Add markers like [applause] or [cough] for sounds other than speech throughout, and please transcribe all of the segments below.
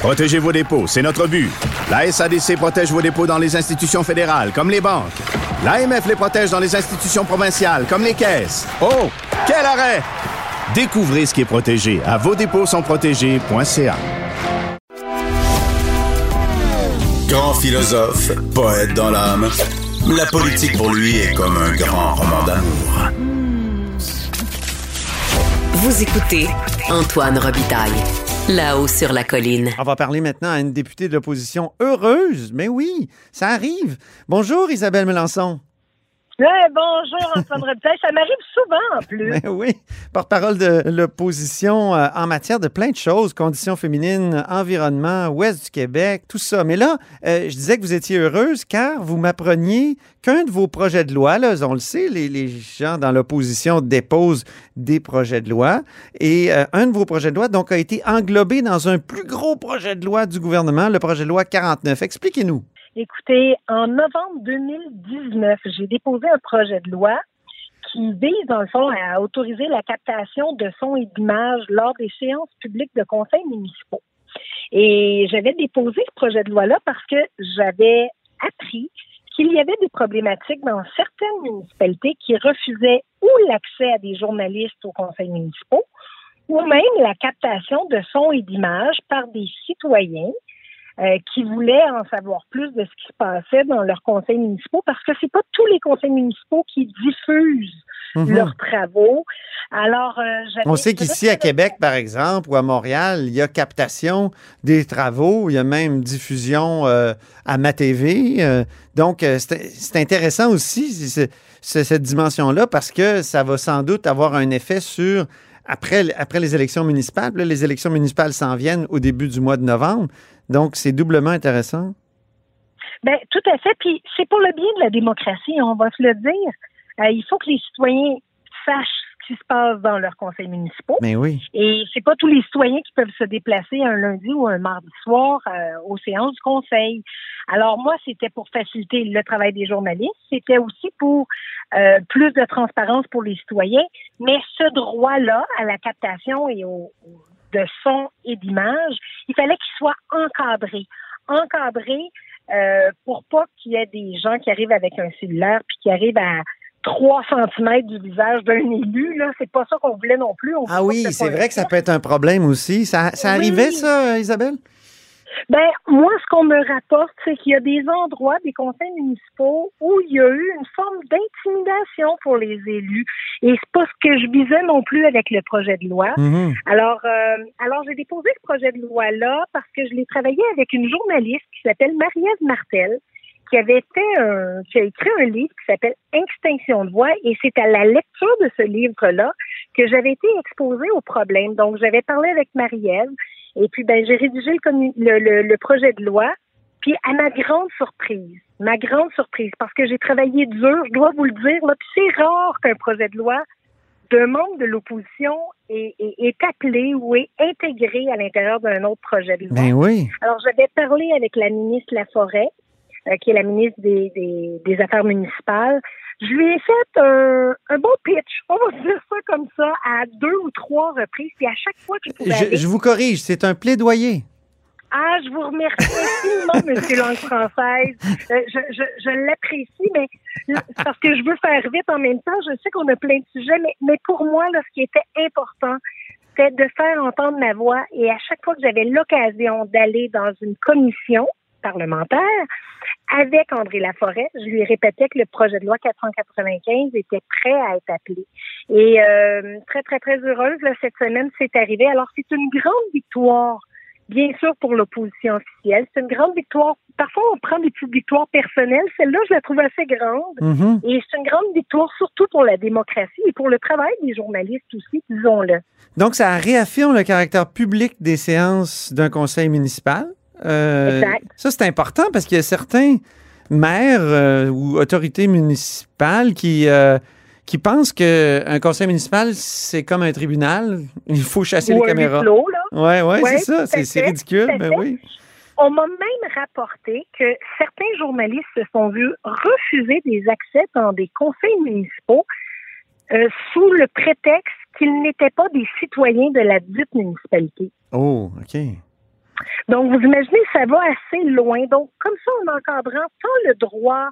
Protégez vos dépôts, c'est notre but. La SADC protège vos dépôts dans les institutions fédérales, comme les banques. L'AMF les protège dans les institutions provinciales, comme les caisses. Oh, quel arrêt! Découvrez ce qui est protégé à vos dépôts sont protégés.ca. Grand philosophe, poète dans l'âme, la politique pour lui est comme un grand roman d'amour. Vous écoutez Antoine Robitaille. Là-haut sur la colline. On va parler maintenant à une députée de l'opposition heureuse. Mais oui, ça arrive. Bonjour Isabelle Melançon. Bonjour Antoine Robitaille. Ça m'arrive souvent en plus. Mais oui, porte-parole de l'opposition euh, en matière de plein de choses, conditions féminines, environnement, ouest du Québec, tout ça. Mais là, euh, je disais que vous étiez heureuse car vous m'appreniez qu'un de vos projets de loi, là, on le sait, les, les gens dans l'opposition déposent des projets de loi, et euh, un de vos projets de loi donc a été englobé dans un plus gros projet de loi du gouvernement, le projet de loi 49. Expliquez-nous. Écoutez, en novembre 2019, j'ai déposé un projet de loi qui vise, dans le fond, à autoriser la captation de sons et d'images lors des séances publiques de conseils municipaux. Et j'avais déposé ce projet de loi-là parce que j'avais appris qu'il y avait des problématiques dans certaines municipalités qui refusaient ou l'accès à des journalistes aux conseils municipaux ou même la captation de sons et d'images par des citoyens euh, qui voulaient en savoir plus de ce qui se passait dans leurs conseils municipaux parce que c'est pas tous les conseils municipaux qui diffusent mhm. leurs travaux. Alors, euh, on sait qu'ici à Québec, par exemple, ou à Montréal, il y a captation des travaux, il y a même diffusion euh, à ma TV. donc, c'est intéressant aussi cette dimension-là parce que ça va sans doute avoir un effet sur après, après les élections municipales. les élections municipales s'en viennent au début du mois de novembre. Donc, c'est doublement intéressant. Bien, tout à fait. Puis, c'est pour le bien de la démocratie, on va se le dire. Euh, il faut que les citoyens sachent ce qui se passe dans leurs conseils municipaux. Mais oui. Et c'est pas tous les citoyens qui peuvent se déplacer un lundi ou un mardi soir euh, aux séances du conseil. Alors moi, c'était pour faciliter le travail des journalistes. C'était aussi pour euh, plus de transparence pour les citoyens. Mais ce droit-là à la captation et au, de son et d'image, il fallait qu'il soit encadré. Encadré euh, pour pas qu'il y ait des gens qui arrivent avec un cellulaire puis qui arrivent à 3 cm du visage d'un élu, là, c'est pas ça qu'on voulait non plus. ah oui, c'est vrai que ça peut être un problème aussi. Ça, ça arrivait, ça, Isabelle? Ben, moi, ce qu'on me rapporte, c'est qu'il y a des endroits, des conseils municipaux, où il y a eu une forme d'intimidation pour les élus. Et c'est pas ce que je visais non plus avec le projet de loi. Mm-hmm. Alors, euh, alors j'ai déposé ce projet de loi-là parce que je l'ai travaillé avec une journaliste qui s'appelle Marie-Ève Martel, qui avait fait un, qui a écrit un livre qui s'appelle Extinction de voix, et c'est à la lecture de ce livre-là que j'avais été exposée au problème. Donc, j'avais parlé avec Marie-Ève, et puis, ben, j'ai rédigé le, le, projet de loi. Puis, à ma grande surprise, ma grande surprise, parce que j'ai travaillé dur, je dois vous le dire, là, c'est rare qu'un projet de loi d'un membre de l'opposition est, est, appelé ou est intégré à l'intérieur d'un autre projet de loi. Ben oui. Alors, j'avais parlé avec la ministre Laforêt, euh, qui est la ministre des, des, des Affaires municipales, je lui ai fait un, un bon pitch, on va dire ça comme ça, à deux ou trois reprises. Puis à chaque fois que je pouvais. Je, vous corrige, c'est un plaidoyer. Ah, je vous remercie infiniment, [laughs] Monsieur langue française. Euh, je, je, je l'apprécie, mais parce que je veux faire vite en même temps. Je sais qu'on a plein de sujets, mais, mais pour moi, là, ce qui était important, c'était de faire entendre ma voix. Et à chaque fois que j'avais l'occasion d'aller dans une commission parlementaire, avec André Laforêt, je lui répétais que le projet de loi 495 était prêt à être appelé. Et euh, très, très, très heureuse, cette semaine, c'est arrivé. Alors, c'est une grande victoire, bien sûr, pour l'opposition officielle. C'est une grande victoire parfois, on prend des petites victoires personnelles. Celle-là, je la trouve assez grande. Mhm. Et c'est une grande victoire, surtout pour la démocratie et pour le travail des journalistes aussi, disons-le. Donc, ça réaffirme le caractère public des séances d'un conseil municipal? Euh. Ça, c'est important parce qu'il y a certains maires euh, ou autorités municipales qui, euh, qui pensent qu'un conseil municipal, c'est comme un tribunal. Il faut chasser Ou les caméras. là. Ouais, ouais, Ouais, c'est ça. C'est ridicule. à Ben oui. On m'a même rapporté que certains journalistes se sont vus refuser des accès dans des conseils municipaux euh, sous le prétexte qu'ils n'étaient pas des citoyens de la dite municipalité. Oh, OK. Donc, vous imaginez, ça va assez loin. Donc, comme ça, en encadrant tant le droit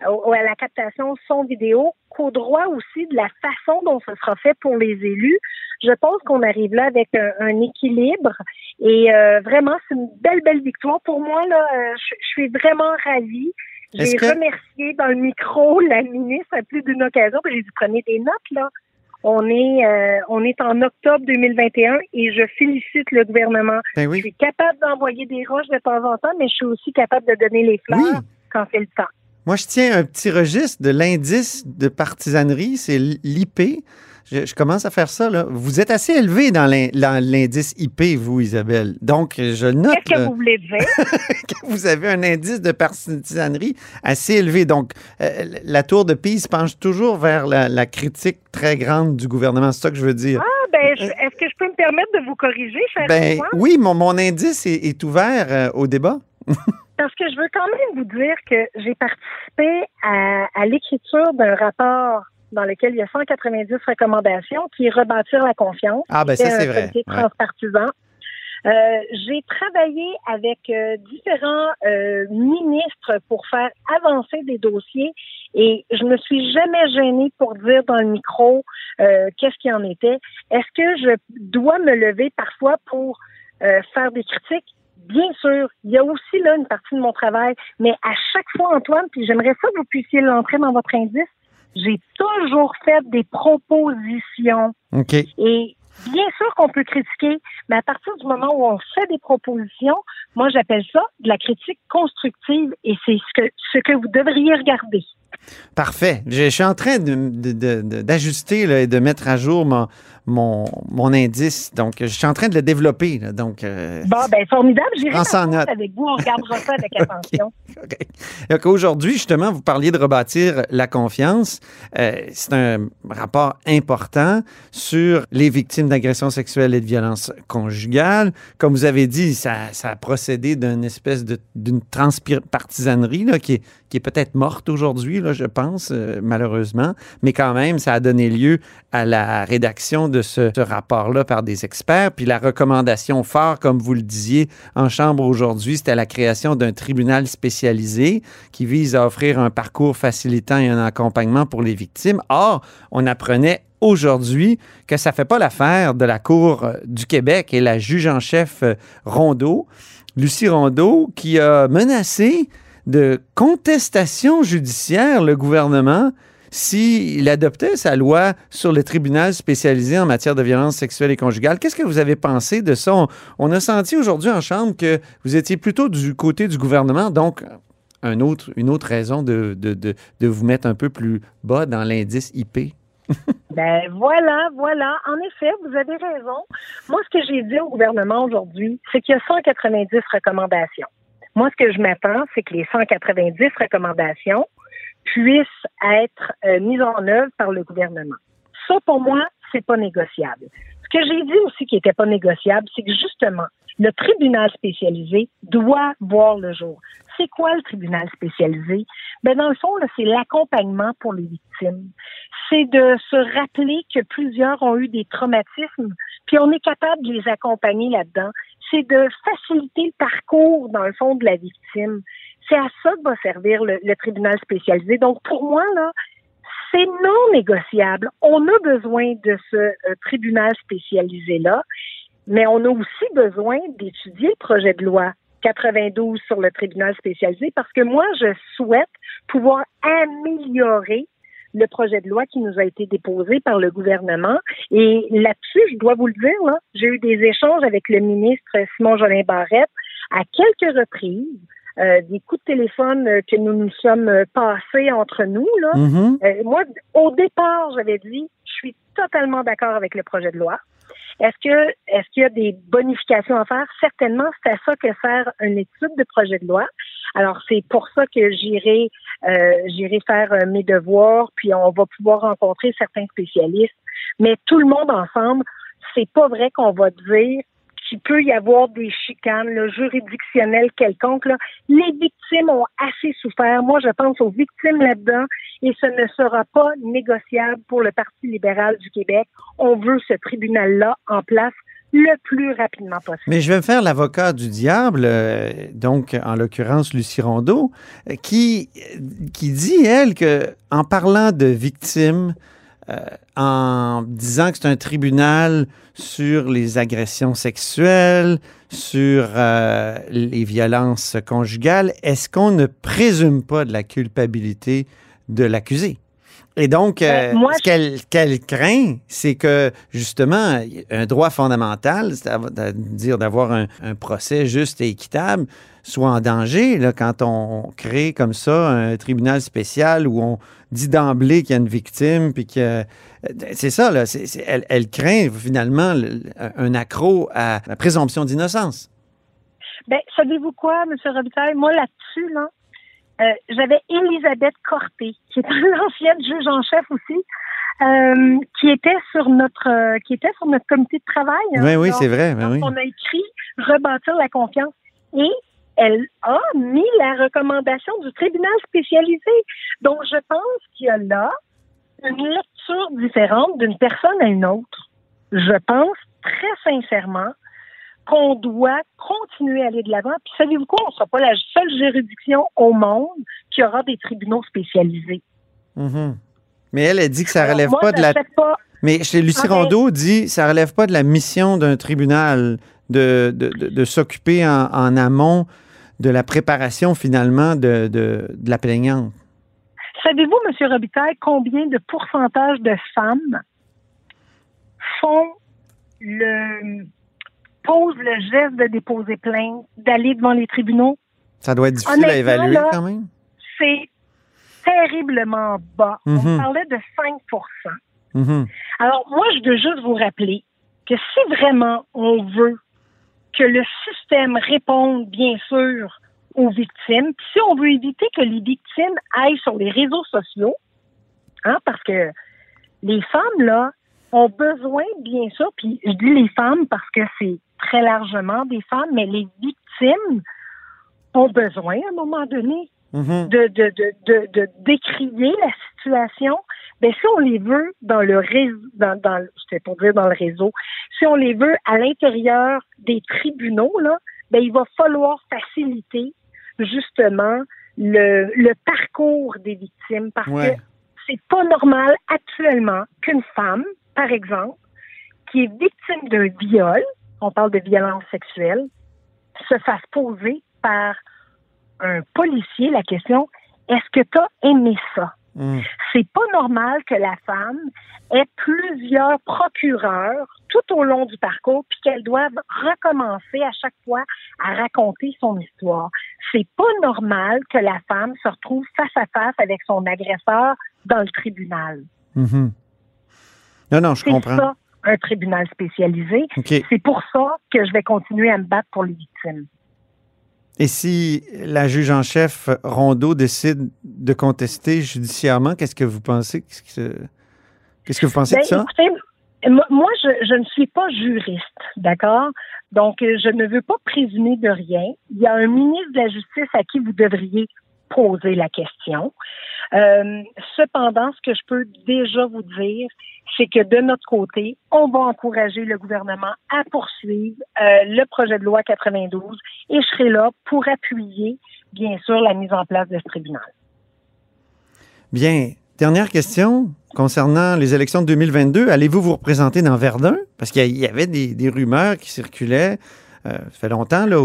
à la captation son vidéo qu'au droit aussi de la façon dont ce sera fait pour les élus, je pense qu'on arrive là avec un, un équilibre. Et euh, vraiment, c'est une belle, belle victoire. Pour moi, là, euh, je, je suis vraiment ravie. J'ai que- remercié dans le micro la ministre à plus d'une occasion. puis J'ai dit prenez des notes là. On est euh, on est en octobre 2021 et je félicite le gouvernement. Ben Je oui. suis capable d'envoyer des roches de temps en temps, mais je suis aussi capable de donner les fleurs Oui. quand c'est le temps. Moi, je tiens un petit registre de l'indice de partisanerie, c'est l'IP. Je, je commence à faire ça. Là. Vous êtes assez élevé dans l'in- dans l'indice IP, vous, Isabelle. Donc, je note Qu'est-ce que vous voulez dire? [laughs] que vous avez un indice de partisanerie assez élevé. Donc, euh, la tour de Pise penche toujours vers la, la critique très grande du gouvernement. C'est ça que je veux dire. Ah, ben, je- est-ce que je peux me permettre de vous corriger, cher ben oui, mon, mon indice est, est ouvert euh, au débat. [laughs] Parce que je veux quand même vous dire que j'ai participé à, à l'écriture d'un rapport dans lequel il y a 190 recommandations qui est rebâtir la confiance. Ah, ben ça, c'est un vrai. Ouais. transpartisan. Euh, j'ai travaillé avec euh, différents euh, ministres pour faire avancer des dossiers et je me suis jamais gênée pour dire dans le micro euh, qu'est-ce qui en était. Est-ce que je dois me lever parfois pour euh, faire des critiques? Bien sûr, il y a aussi là une partie de mon travail, mais à chaque fois, Antoine, puis j'aimerais ça que vous puissiez l'entrer dans votre indice, j'ai toujours fait des propositions. OK. Et bien sûr qu'on peut critiquer, mais à partir du moment où on fait des propositions, moi j'appelle ça de la critique constructive et c'est ce que, ce que vous devriez regarder. Parfait. Je, suis en train de- de- de- de- d'ajuster et de mettre à jour mon, mon, mon indice. Donc, je suis en train de le développer. là. donc, euh, Bon, ben formidable, j'irai avec vous, on regardera ça avec [laughs] attention. Aujourd'hui, justement, vous parliez de rebâtir la confiance. Euh, c'est un rapport important sur les victimes d'agressions sexuelles et de violences conjugales. Comme vous avez dit, ça, a procédé d'une espèce d'une transpartisanerie là, qui est, qui est peut-être morte aujourd'hui, je pense, euh, malheureusement. Mais quand même, ça a donné lieu à la rédaction de ce, ce rapport-là par des experts. Puis la recommandation phare, comme vous le disiez en Chambre aujourd'hui, c'était la création d'un tribunal spécialisé qui vise à offrir un parcours facilitant et un accompagnement pour les victimes. Or, on apprenait aujourd'hui que ça fait pas l'affaire de la Cour euh, du Québec et la juge en chef euh, Rondeau, Lucie Rondeau, qui a menacé de contestation judiciaire le gouvernement s'il adoptait sa loi sur le tribunal spécialisé en matière de violence sexuelle et conjugale. Qu'est-ce que vous avez pensé de ça? On, a senti aujourd'hui en Chambre que vous étiez plutôt du côté du gouvernement, donc une autre raison de vous mettre un peu plus bas dans l'indice IP. [laughs] Ben voilà, voilà. En effet, vous avez raison. Moi, ce que j'ai dit au gouvernement aujourd'hui, c'est qu'il y a 190 recommandations. Moi, ce que je m'attends, c'est que les 190 recommandations puissent être euh, mises en œuvre par le gouvernement. Ça, pour moi, c'est pas négociable. Ce que j'ai dit aussi qui n'était pas négociable, c'est que justement, le tribunal spécialisé doit voir le jour. C'est quoi le tribunal spécialisé? Ben, dans le fond, c'est l'accompagnement pour les victimes. C'est de se rappeler que plusieurs ont eu des traumatismes, puis on est capable de les accompagner là-dedans. C'est de faciliter le parcours, dans le fond, de la victime. C'est à ça que va servir le, le tribunal spécialisé. Donc, pour moi, là, c'est non négociable. On a besoin de ce euh, tribunal spécialisé-là, mais on a aussi besoin d'étudier le projet de loi 92 sur le tribunal spécialisé parce que moi, je souhaite pouvoir améliorer le projet de loi qui nous a été déposé par le gouvernement. Et là-dessus, je dois vous le dire, là, j'ai eu des échanges avec le ministre Simon Jolin Barrette à quelques reprises euh, des coups de téléphone euh, que nous nous sommes euh, passés entre nous. Là. Mhm. Euh, moi, au départ, j'avais dit, je suis totalement d'accord avec le projet de loi. Est-ce que est-ce qu'il y a des bonifications à faire? Certainement, c'est à ça que sert une étude de projet de loi. Alors, c'est pour ça que j'irai euh, j'irai faire euh, mes devoirs, puis on va pouvoir rencontrer certains spécialistes. Mais tout le monde ensemble, c'est pas vrai qu'on va dire qu'il peut y avoir des chicanes juridictionnelles quelconques. Les victimes ont assez souffert. Moi, je pense aux victimes là-dedans et ce ne sera pas négociable pour le Parti libéral du Québec. On veut ce tribunal-là en place le plus rapidement possible. Mais je vais me faire l'avocat du diable, euh, donc en l'occurrence Lucie Rondeau, euh, qui, qui dit, elle, que en parlant de victimes, euh, en disant que c'est un tribunal sur les agressions sexuelles, sur euh, les violences conjugales, est-ce qu'on ne présume pas de la culpabilité de l'accusé? Et donc, euh, Ben, moi, ce qu'elle craint, c'est que, justement, un droit fondamental, c'est-à-dire d'avoir un, un procès juste et équitable, soit en danger là, quand on crée comme ça un tribunal spécial où on dit d'emblée qu'il y a une victime, puis que... C'est ça, là. elle, elle craint, finalement, le- un accro à la présomption d'innocence. Ben, savez-vous quoi, M. Robitaille? Moi, là-dessus, là, euh, j'avais Elisabeth Corté, qui est [laughs] l'ancienne juge en chef aussi, euh, qui était sur notre euh, qui était sur notre comité de travail. hein. Oui, oui, Donc, c'est vrai. ben oui. On a écrit rebâtir la confiance et elle a mis la recommandation du tribunal spécialisé. Donc, je pense qu'il y a là une lecture différente d'une personne à une autre. Je pense très sincèrement qu'on doit continuer à aller de l'avant. Puis savez-vous quoi? On ne sera pas la seule juridiction au monde qui aura des tribunaux spécialisés. Mhm. Mais elle, elle dit que ça Alors, relève moi, pas de la... pas- Mais chez Lucie Ah, Rondeau dit ça relève pas de la mission d'un tribunal de, de, de- de s'occuper en, en amont de la préparation finalement de, de, de la plaignante. Savez-vous, M. Robitaille, combien de pourcentage de femmes font le posent le geste de déposer plainte, d'aller devant les tribunaux? Ça doit être difficile à évaluer là, quand même. C'est terriblement bas. Mhm. On parlait de 5 Mhm. Alors, moi, je veux juste vous rappeler que si vraiment on veut que le système réponde, bien sûr, aux victimes, puis si on veut éviter que les victimes aillent sur les réseaux sociaux, hein, parce que les femmes, là, ont besoin, bien sûr, puis je dis les femmes parce que c'est très largement des femmes, mais les victimes ont besoin, à un moment donné, Mhm. de, de, de, de, de décrier la situation, ben si on les veut dans le réseau, dans, dans c'était pour dire dans le réseau, si on les veut à l'intérieur des tribunaux, là, ben il va falloir faciliter justement le, le parcours des victimes parce Ouais. que c'est pas normal actuellement qu'une femme, par exemple, qui est victime d'un viol, on parle de violence sexuelle, se fasse poser par un policier la question est-ce que tu as aimé ça? Mhm. C'est pas normal que la femme ait plusieurs procureurs tout au long du parcours puis qu'elle doive recommencer à chaque fois à raconter son histoire. C'est pas normal que la femme se retrouve face à face avec son agresseur dans le tribunal. Mhm. Non, non, je C'est comprends. ça, un tribunal spécialisé. C'est pour ça que je vais continuer à me battre pour les victimes. Et si la juge en chef Rondeau décide de contester judiciairement, qu'est-ce que vous pensez? Qu'est-ce que, vous pensez Ben, de ça? écoutez, moi, moi, je, je ne suis pas juriste, d'accord? Donc, euh, je ne veux pas présumer de rien. Il y a un ministre de la Justice à qui vous devriez poser la question. Euh, cependant, ce que je peux déjà vous dire, c'est que de notre côté, on va encourager le gouvernement à poursuivre euh, le projet de loi 92 et je serai là pour appuyer, bien sûr, la mise en place de ce tribunal. Bien. Dernière question concernant les élections de 2022. Allez-vous vous représenter dans Verdun? Parce qu'il y avait des, rumeurs qui circulaient, euh, ça fait longtemps, là,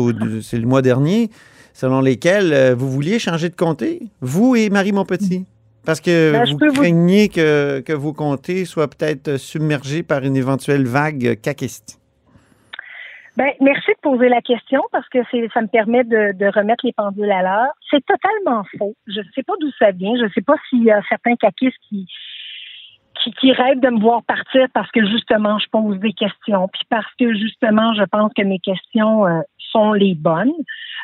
c'est le mois dernier, selon lesquelles euh, vous vouliez changer de comté, vous et Marie Montpetit? Parce que Ben, vous craignez que, que vos comtés soient peut-être submergés par une éventuelle vague caquiste. Ben, merci de poser la question parce que ça me permet de, de remettre les pendules à l'heure. C'est totalement faux. Je ne sais pas d'où ça vient. Je ne sais pas s'il y a certains caquistes qui, qui, qui rêvent de me voir partir parce que justement je pose des questions, puis parce que justement je pense que mes questions euh, sont les bonnes.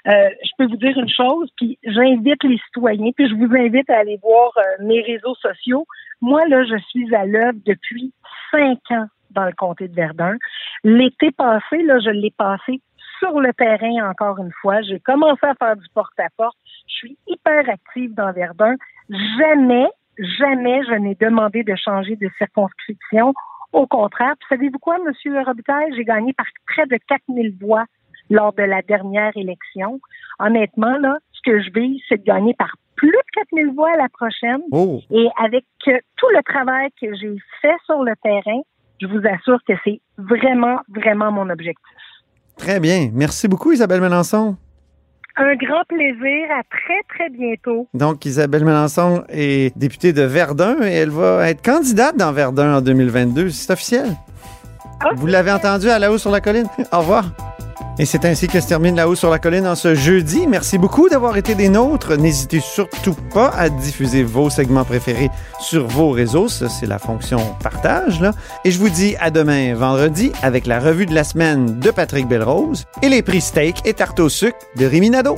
Euh, je peux vous dire une chose, puis j'invite les citoyens, puis je vous invite à aller voir euh, mes réseaux sociaux. Moi, là, je suis à l'œuvre depuis cinq ans dans le comté de Verdun. L'été passé, là, je l'ai passé sur le terrain encore une fois. J'ai commencé à faire du porte-à-porte. Je suis hyper active dans Verdun. Jamais, jamais je n'ai demandé de changer de circonscription. Au contraire, savez-vous quoi, Monsieur Robitaille? J'ai gagné par près de 4000 voix lors de la dernière élection. Honnêtement, là, ce que je vise, c'est de gagner par plus de 4000 voix à la prochaine. Oh. Et avec euh, tout le travail que j'ai fait sur le terrain, je vous assure que c'est vraiment, vraiment mon objectif. Très bien. Merci beaucoup, Isabelle Melançon. Un grand plaisir. À très, très bientôt. Donc, Isabelle Melançon est députée de Verdun et elle va être candidate dans Verdun en 2022. C'est officiel. Vous l'avez entendu à la haut sur la colline. Au revoir. Et c'est ainsi que se termine La Haut sur la Colline en ce jeudi. Merci beaucoup d'avoir été des nôtres. N'hésitez surtout pas à diffuser vos segments préférés sur vos réseaux. Ça, c'est la fonction partage. Et je vous dis à demain, vendredi, avec la revue de la semaine de Patrick Belrose et les prix steak et tarte au sucre de Rémi Nadeau.